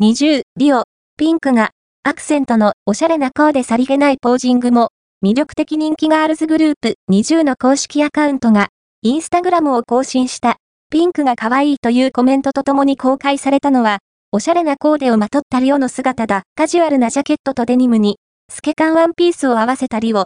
20、リオ、ピンクが、アクセントのおしゃれなコーデさりげないポージングも、魅力的人気ガールズグループ20の公式アカウントが、インスタグラムを更新した、ピンクが可愛いというコメントとともに公開されたのは、おしゃれなコーデをまとったリオの姿だ。カジュアルなジャケットとデニムに、透け感ワンピースを合わせたリオ。